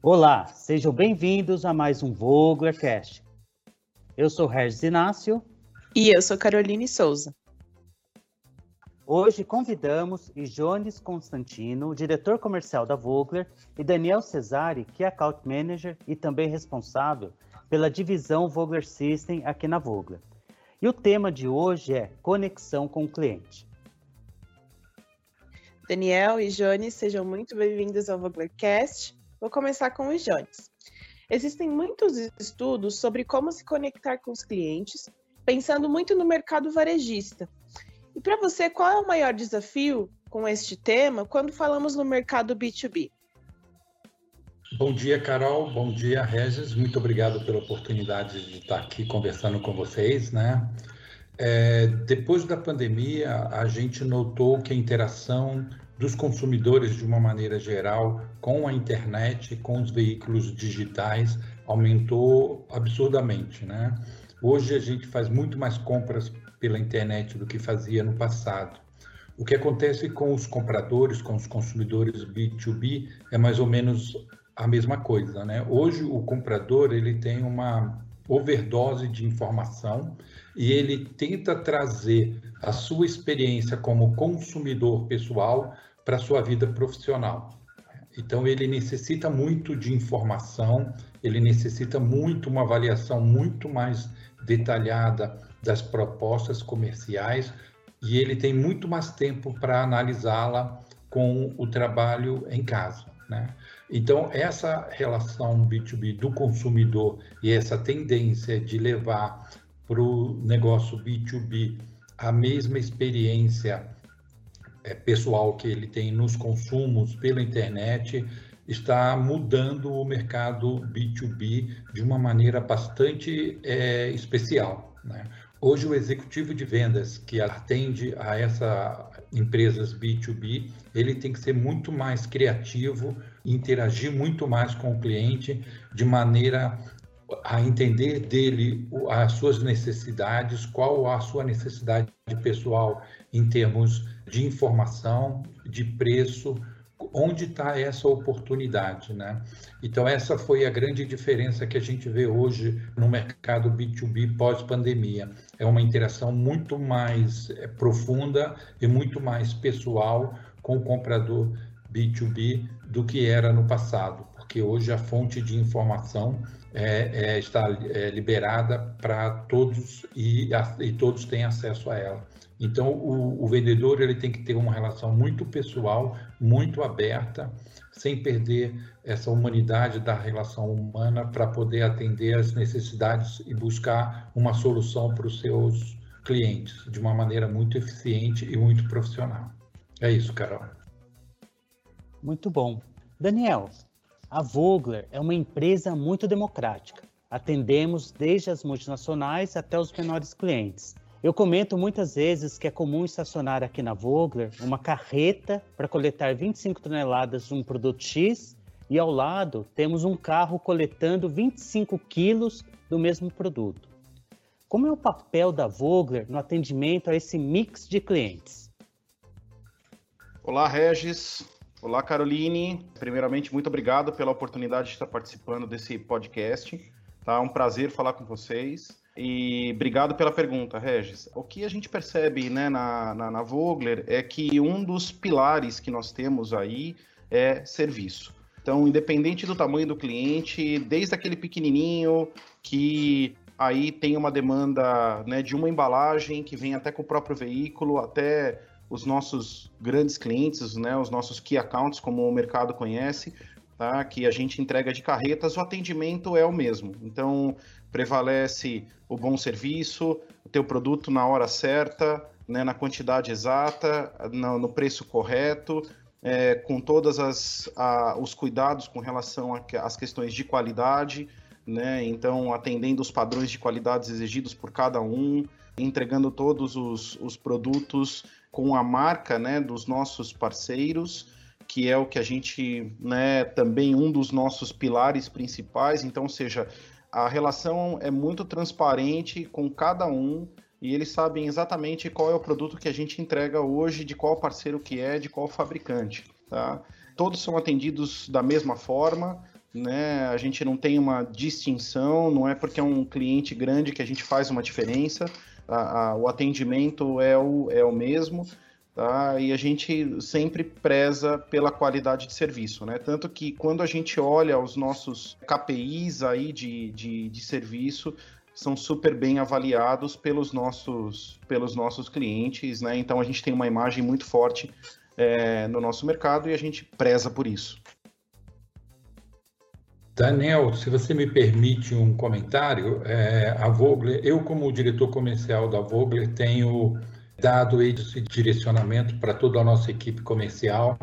Olá, sejam bem-vindos a mais um Voglercast. Eu sou Regis Inácio. E eu sou Caroline Souza. Hoje convidamos Jones Constantino, diretor comercial da Vogler, e Daniel Cesari, que é account manager e também responsável pela divisão Vogler System aqui na Vogler. E o tema de hoje é conexão com o cliente. Daniel e Jones, sejam muito bem-vindos ao Voglercast. Vou começar com os Jones. Existem muitos estudos sobre como se conectar com os clientes, pensando muito no mercado varejista. E para você, qual é o maior desafio com este tema quando falamos no mercado B2B? Bom dia, Carol. Bom dia, Regis. Muito obrigado pela oportunidade de estar aqui conversando com vocês, né? É, depois da pandemia, a gente notou que a interação dos consumidores, de uma maneira geral, com a internet, com os veículos digitais, aumentou absurdamente, né? Hoje a gente faz muito mais compras pela internet do que fazia no passado. O que acontece com os compradores, com os consumidores B2B, é mais ou menos a mesma coisa, né? Hoje o comprador ele tem uma overdose de informação e ele tenta trazer a sua experiência como consumidor pessoal para a sua vida profissional. Então, ele necessita muito de informação, ele necessita muito uma avaliação muito mais detalhada das propostas comerciais e ele tem muito mais tempo para analisá-la com o trabalho em casa. Né? Então, essa relação B2B do consumidor e essa tendência de levar para o negócio B2B a mesma experiência pessoal que ele tem nos consumos pela internet está mudando o mercado B2B de uma maneira bastante é, especial. Né? Hoje, o executivo de vendas que atende a essas empresas B2B, ele tem que ser muito mais criativo, interagir muito mais com o cliente, de maneira a entender dele as suas necessidades, qual a sua necessidade pessoal em termos de informação, de preço, onde está essa oportunidade, né? Então essa foi a grande diferença que a gente vê hoje no mercado B2B pós-pandemia. É uma interação muito mais é, profunda e muito mais pessoal com o comprador B2B do que era no passado, porque hoje a fonte de informação é, é, está é, liberada para todos e, a, e todos têm acesso a ela. Então, o, o, vendedor ele tem que ter uma relação muito pessoal, muito aberta, sem perder essa humanidade da relação humana para poder atender as necessidades e buscar uma solução para os seus clientes de uma maneira muito eficiente e muito profissional. É isso, Carol. Muito bom. Daniel, a Vogler é uma empresa muito democrática. Atendemos desde as multinacionais até os menores clientes. Eu comento muitas vezes que é comum estacionar aqui na Vogler uma carreta para coletar 25 toneladas de um produto X e ao lado temos um carro coletando 25 quilos do mesmo produto. Como é o papel da Vogler no atendimento a esse mix de clientes? Olá, Regis. Olá, Caroline. Primeiramente, muito obrigado pela oportunidade de estar participando desse podcast. Tá é um prazer falar com vocês. E obrigado pela pergunta, Regis. O que a gente percebe né, na, na, na Vogler é que um dos pilares que nós temos aí é serviço. Então, independente do tamanho do cliente, desde aquele pequenininho que aí tem uma demanda né, de uma embalagem que vem até com o próprio veículo, até os nossos grandes clientes, né, os nossos key accounts, como o mercado conhece, tá, que a gente entrega de carretas, o atendimento é o mesmo. Então, prevalece o bom serviço, o teu produto na hora certa, né, na quantidade exata, no, no preço correto, é, com todos os cuidados com relação às questões de qualidade, né, então atendendo os padrões de qualidades exigidos por cada um, entregando todos os, os produtos com a marca né, dos nossos parceiros, que é o que a gente, né, também um dos nossos pilares principais, então, seja, a relação é muito transparente com cada um e eles sabem exatamente qual é o produto que a gente entrega hoje, de qual parceiro que é, de qual fabricante. Tá? Todos são atendidos da mesma forma, né? A gente não tem uma distinção, não é porque é um cliente grande que a gente faz uma diferença. A, a, o atendimento é o, é o mesmo, tá? E a gente sempre preza pela qualidade de serviço, né? Tanto que quando a gente olha os nossos KPIs aí de, de, de serviço, são super bem avaliados pelos nossos, pelos nossos clientes, né? Então a gente tem uma imagem muito forte é, no nosso mercado e a gente preza por isso. Daniel, se você me permite um comentário, é, a Vogler, eu como diretor comercial da Vogler tenho dado esse direcionamento para toda a nossa equipe comercial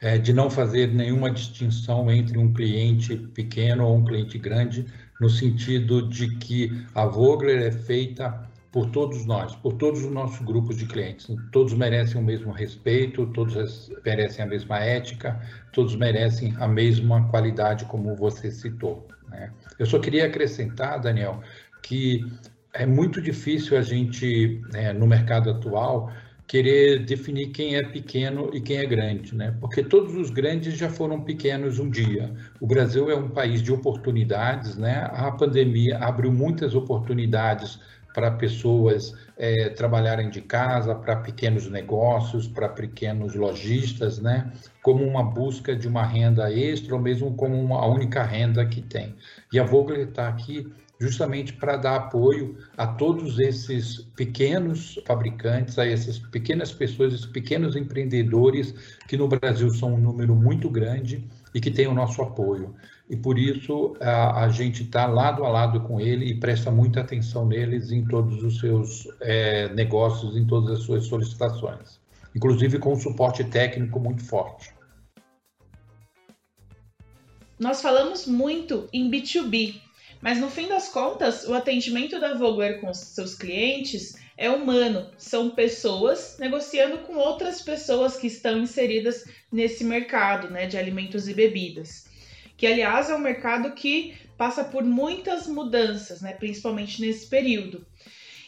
é, de não fazer nenhuma distinção entre um cliente pequeno ou um cliente grande, no sentido de que a Vogler é feita por todos nós, por todos os nossos grupos de clientes. Todos merecem o mesmo respeito, todos merecem a mesma ética, todos merecem a mesma qualidade, como você citou. Né? Eu só queria acrescentar, Daniel, que é muito difícil a gente, né, no mercado atual, querer definir quem é pequeno e quem é grande, né? Porque todos os grandes já foram pequenos um dia. O Brasil é um país de oportunidades, né? A pandemia abriu muitas oportunidades para pessoas é, trabalharem de casa, para pequenos negócios, para pequenos lojistas, né? Como uma busca de uma renda extra ou mesmo como uma, a única renda que tem. E a Vogler está aqui justamente para dar apoio a todos esses pequenos fabricantes, a essas pequenas pessoas, esses pequenos empreendedores que no Brasil são um número muito grande e que têm o nosso apoio e por isso a, a gente está lado a lado com ele e presta muita atenção neles em todos os seus é, negócios, em todas as suas solicitações, inclusive com um suporte técnico muito forte. Nós falamos muito em B2B, mas no fim das contas, o atendimento da Vogler com seus clientes é humano, são pessoas negociando com outras pessoas que estão inseridas nesse mercado né, de alimentos e bebidas que aliás é um mercado que passa por muitas mudanças, né, principalmente nesse período.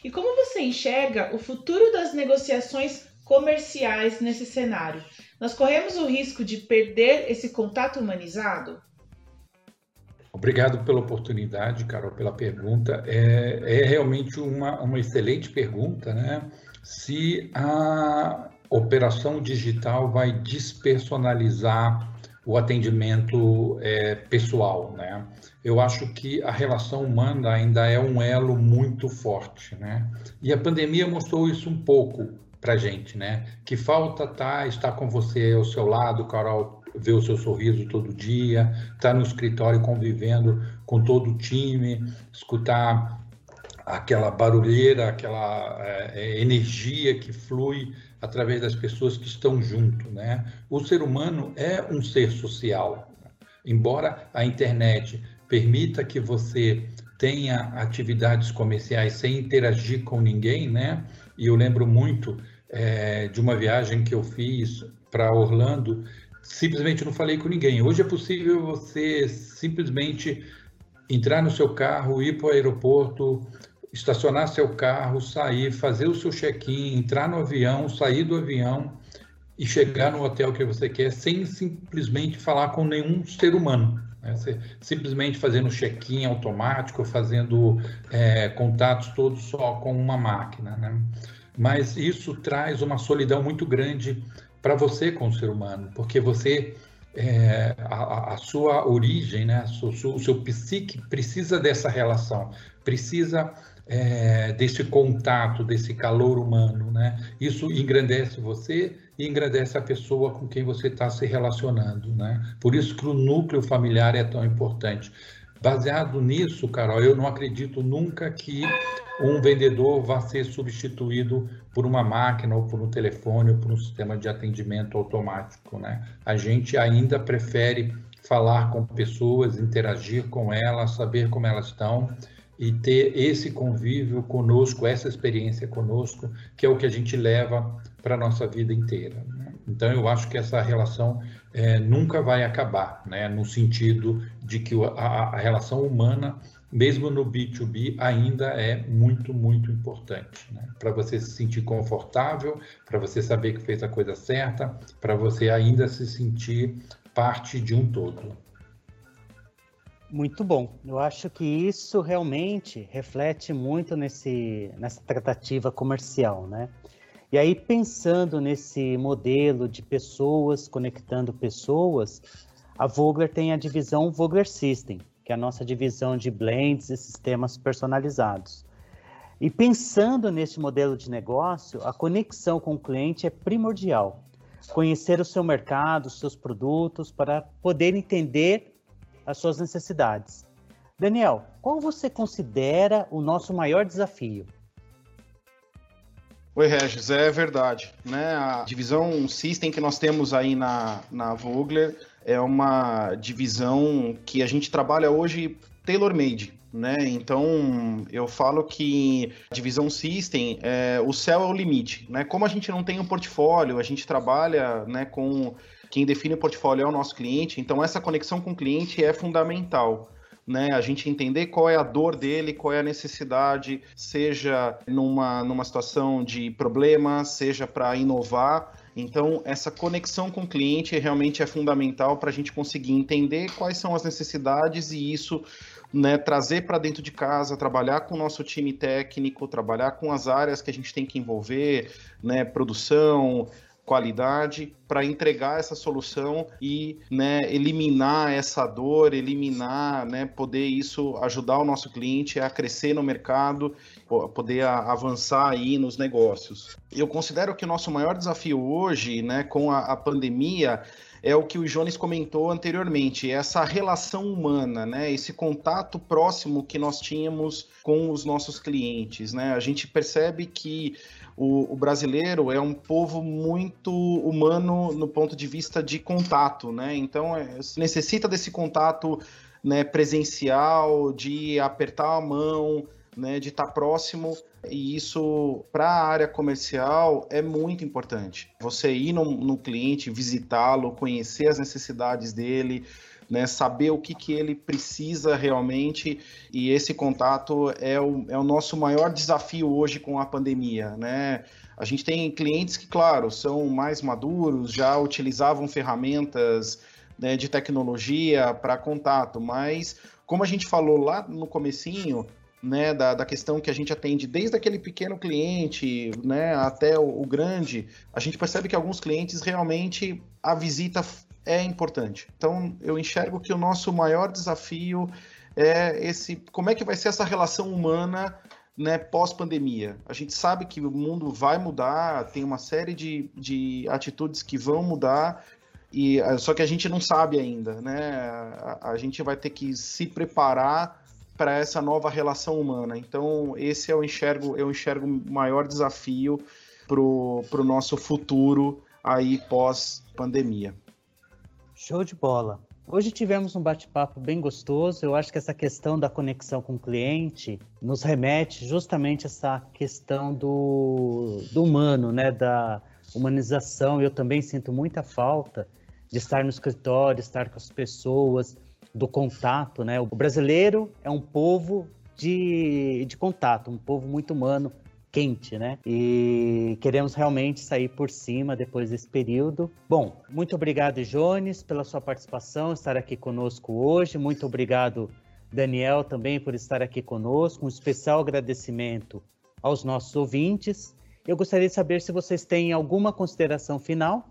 E como você enxerga o futuro das negociações comerciais nesse cenário? Nós corremos o risco de perder esse contato humanizado? Obrigado pela oportunidade, Carol, pela pergunta. É, é realmente uma, uma excelente pergunta, né? Se a operação digital vai despersonalizar o atendimento é, pessoal, né? Eu acho que a relação humana ainda é um elo muito forte, né? E a pandemia mostrou isso um pouco para gente, né? Que falta tá estar com você ao seu lado, Carol, ver o seu sorriso todo dia, estar tá no escritório convivendo com todo o time, escutar aquela barulheira, aquela é, energia que flui através das pessoas que estão junto, né? O ser humano é um ser social. Embora a internet permita que você tenha atividades comerciais sem interagir com ninguém, né? E eu lembro muito é, de uma viagem que eu fiz para Orlando, simplesmente não falei com ninguém. Hoje é possível você simplesmente entrar no seu carro, ir para o aeroporto, estacionar seu carro, sair, fazer o seu check-in, entrar no avião, sair do avião e chegar no hotel que você quer sem simplesmente falar com nenhum ser humano. Né? simplesmente fazendo check-in automático, fazendo é, contatos todos só com uma máquina. Né? Mas isso traz uma solidão muito grande para você com o ser humano, porque você é, a, a, sua origem, né, o seu, o seu psique precisa dessa relação, precisa é, desse contato, desse calor humano, né? Isso engrandece você e engrandece a pessoa com quem você está se relacionando, né? Por isso que o núcleo familiar é tão importante. Baseado nisso, Carol, eu não acredito nunca que um vendedor vá ser substituído por uma máquina ou por um telefone ou por um sistema de atendimento automático, né? A gente ainda prefere falar com pessoas, interagir com elas, saber como elas estão e ter esse convívio conosco, essa experiência conosco, que é o que a gente leva para a nossa vida inteira. Né? Então, eu acho que essa relação é, nunca vai acabar, né? no sentido de que a, a relação humana, mesmo no B2B, ainda é muito, muito importante. Né? Para você se sentir confortável, para você saber que fez a coisa certa, para você ainda se sentir parte de um todo. Muito bom. Eu acho que isso realmente reflete muito nesse, nessa tratativa comercial, né? E aí, pensando nesse modelo de pessoas conectando pessoas, a Vogler tem a divisão Vogler System, que é a nossa divisão de blends e sistemas personalizados. E pensando nesse modelo de negócio, a conexão com o cliente é primordial. Conhecer o seu mercado, os seus produtos, para poder entender as suas necessidades. Daniel, qual você considera o nosso maior desafio? Oi, Regis, é verdade. Né? A divisão System que nós temos aí na, na Vogler é uma divisão que a gente trabalha hoje tailor-made. Né? Então, eu falo que a divisão System, é, o céu é o limite. Né? Como a gente não tem um portfólio, a gente trabalha né, com quem define o portfólio é o nosso cliente, então essa conexão com o cliente é fundamental né? A gente entender qual é a dor dele, qual é a necessidade, seja numa, numa situação de problema, seja para inovar. Então, essa conexão com o cliente realmente é fundamental para a gente conseguir entender quais são as necessidades e isso né, trazer para dentro de casa, trabalhar com o nosso time técnico, trabalhar com as áreas que a gente tem que envolver, né, produção, qualidade para entregar essa solução e né, eliminar essa dor, eliminar, né, poder isso ajudar o nosso cliente a crescer no mercado, poder avançar aí nos negócios. Eu considero que o nosso maior desafio hoje, né, com a, a pandemia, é o que o Jones comentou anteriormente, essa relação humana, né? Esse contato próximo que nós tínhamos com os nossos clientes, né? A gente percebe que o, o, brasileiro é um povo muito humano no ponto de vista de contato, né? Então, é, necessita desse contato né, presencial, de apertar a mão, né, de estar próximo. E isso, para a área comercial, é muito importante. Você ir no, no cliente, visitá-lo, conhecer as necessidades dele, né, saber o que, que ele precisa realmente, e esse contato é o, é o nosso maior desafio hoje com a pandemia. Né? A gente tem clientes que, claro, são mais maduros, já utilizavam ferramentas né, de tecnologia para contato, mas como a gente falou lá no comecinho, né, da, da, questão que a gente atende desde aquele pequeno cliente né, até o, o, grande, a gente percebe que alguns clientes realmente a visita é importante. Então, eu enxergo que o nosso maior desafio é esse, como é que vai ser essa relação humana né, pós-pandemia. A gente sabe que o mundo vai mudar, tem uma série de, de atitudes que vão mudar, e eh, só que a gente não sabe ainda, né? A, a gente vai ter que se preparar para essa nova relação humana. Então, esse eu enxergo, eu enxergo o maior desafio para o nosso futuro aí pós-pandemia. Show de bola. Hoje tivemos um bate-papo bem gostoso. Eu acho que essa questão da conexão com o cliente nos remete justamente a essa questão do, do humano, né? Da humanização. Eu também sinto muita falta de estar no escritório, estar com as pessoas, do contato, né? O brasileiro é um povo de, de contato, um povo muito humano, quente, né? E queremos realmente sair por cima depois desse período. Bom, muito obrigado, Jones, pela sua participação, estar aqui conosco hoje. Muito obrigado, Daniel, também por estar aqui conosco. Um especial agradecimento aos nossos ouvintes. Eu gostaria de saber se vocês têm alguma consideração final.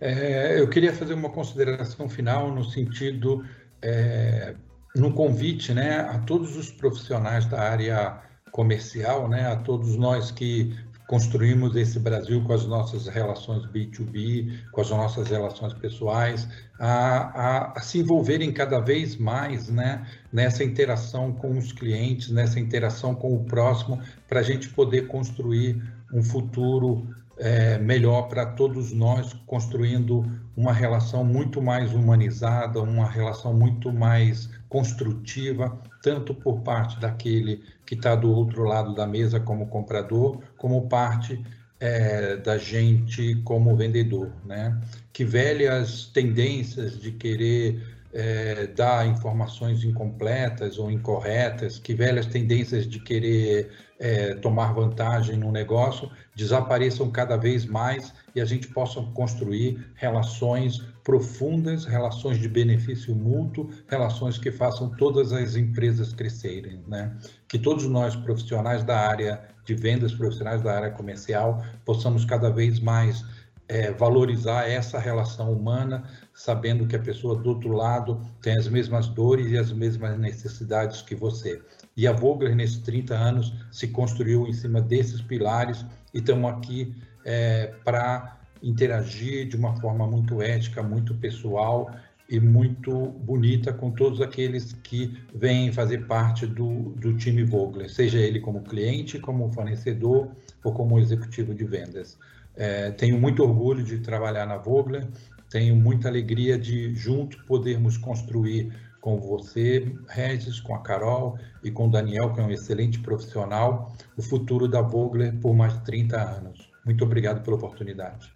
É, eu queria fazer uma consideração final no sentido, é, no convite né, a todos os profissionais da área comercial, né, a todos nós que construímos esse Brasil com as nossas relações B2B, com as nossas relações pessoais, a, a, a, se envolverem cada vez mais né, nessa interação com os clientes, nessa interação com o próximo, para a gente poder construir um futuro é, melhor para todos nós, construindo uma relação muito mais humanizada, uma relação muito mais construtiva, tanto por parte daquele que está do outro lado da mesa como comprador, como parte é, da gente como vendedor, né? Que velhas tendências de querer é, dar informações incompletas ou incorretas, que velhas tendências de querer é, tomar vantagem no negócio desapareçam cada vez mais e a gente possa construir relações profundas, relações de benefício mútuo, relações que façam todas as empresas crescerem, né? Que todos nós profissionais da área de vendas, profissionais da área comercial, possamos cada vez mais é, valorizar essa relação humana, sabendo que a pessoa do outro lado tem as mesmas dores e as mesmas necessidades que você. E a Vogler, nesses 30 anos, se construiu em cima desses pilares e estamos aqui é, para interagir de uma forma muito ética, muito pessoal e muito bonita com todos aqueles que vêm fazer parte do, do time Vogler, seja ele como cliente, como fornecedor ou como executivo de vendas. É, tenho muito orgulho de trabalhar na Vogler, tenho muita alegria de junto podermos construir com você, Regis, com a Carol e com o Daniel, que é um excelente profissional, o futuro da Vogler por mais de 30 anos. Muito obrigado pela oportunidade.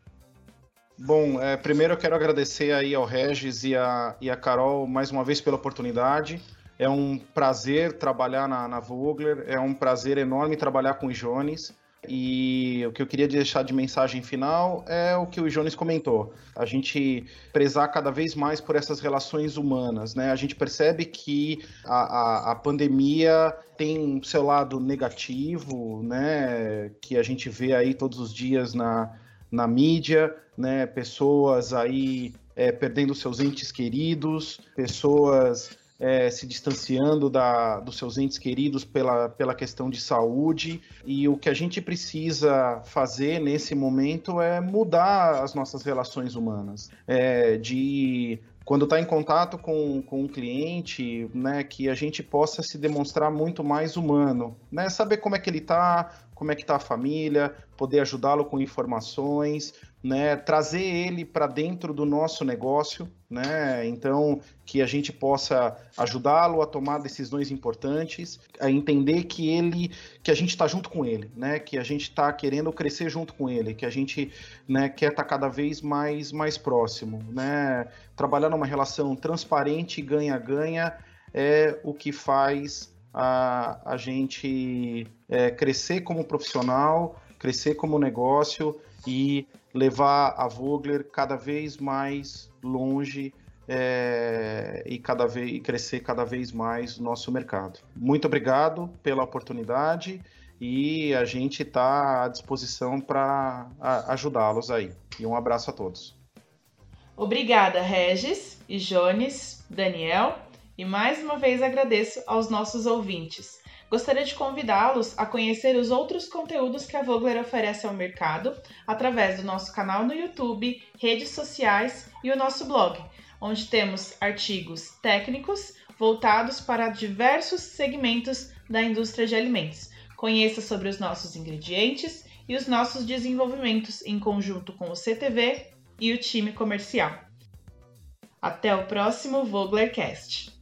Bom, é, primeiro eu quero agradecer aí ao Regis e a, e a Carol mais uma vez pela oportunidade. É um prazer trabalhar na, na Vogler, é um prazer enorme trabalhar com o Jones. E o que eu queria deixar de mensagem final é o que o Jones comentou. A gente prezar cada vez mais por essas relações humanas, né? A gente percebe que a, a, a pandemia tem seu lado negativo, né? Que a gente vê aí todos os dias na, na mídia, né? Pessoas aí é, perdendo seus entes queridos, pessoas é, se distanciando da, dos seus entes queridos pela, pela questão de saúde. E o que a gente precisa fazer nesse momento é mudar as nossas relações humanas, é, de quando está em contato com, com um cliente, né, que a gente possa se demonstrar muito mais humano, né, saber como é que ele está, como é que está a família, poder ajudá-lo com informações, né, trazer ele para dentro do nosso negócio, né, então que a gente possa ajudá-lo a tomar decisões importantes, a entender que ele, que a gente está junto com ele, né, que a gente está querendo crescer junto com ele, que a gente, né, quer estar tá cada vez mais mais próximo, né, trabalhar numa relação transparente, ganha-ganha é o que faz a, a gente é, crescer como profissional, crescer como negócio e levar a Vogler cada vez mais longe é, e cada vez crescer cada vez mais no nosso mercado. Muito obrigado pela oportunidade e a gente está à disposição para ajudá-los aí. E um abraço a todos. Obrigada, Regis e Jones, Daniel. E mais uma vez agradeço aos nossos ouvintes. Gostaria de convidá-los a conhecer os outros conteúdos que a Vogler oferece ao mercado através do nosso canal no YouTube, redes sociais e o nosso blog, onde temos artigos técnicos voltados para diversos segmentos da indústria de alimentos. Conheça sobre os nossos ingredientes e os nossos desenvolvimentos em conjunto com o CTV e o time comercial. Até o próximo Voglercast.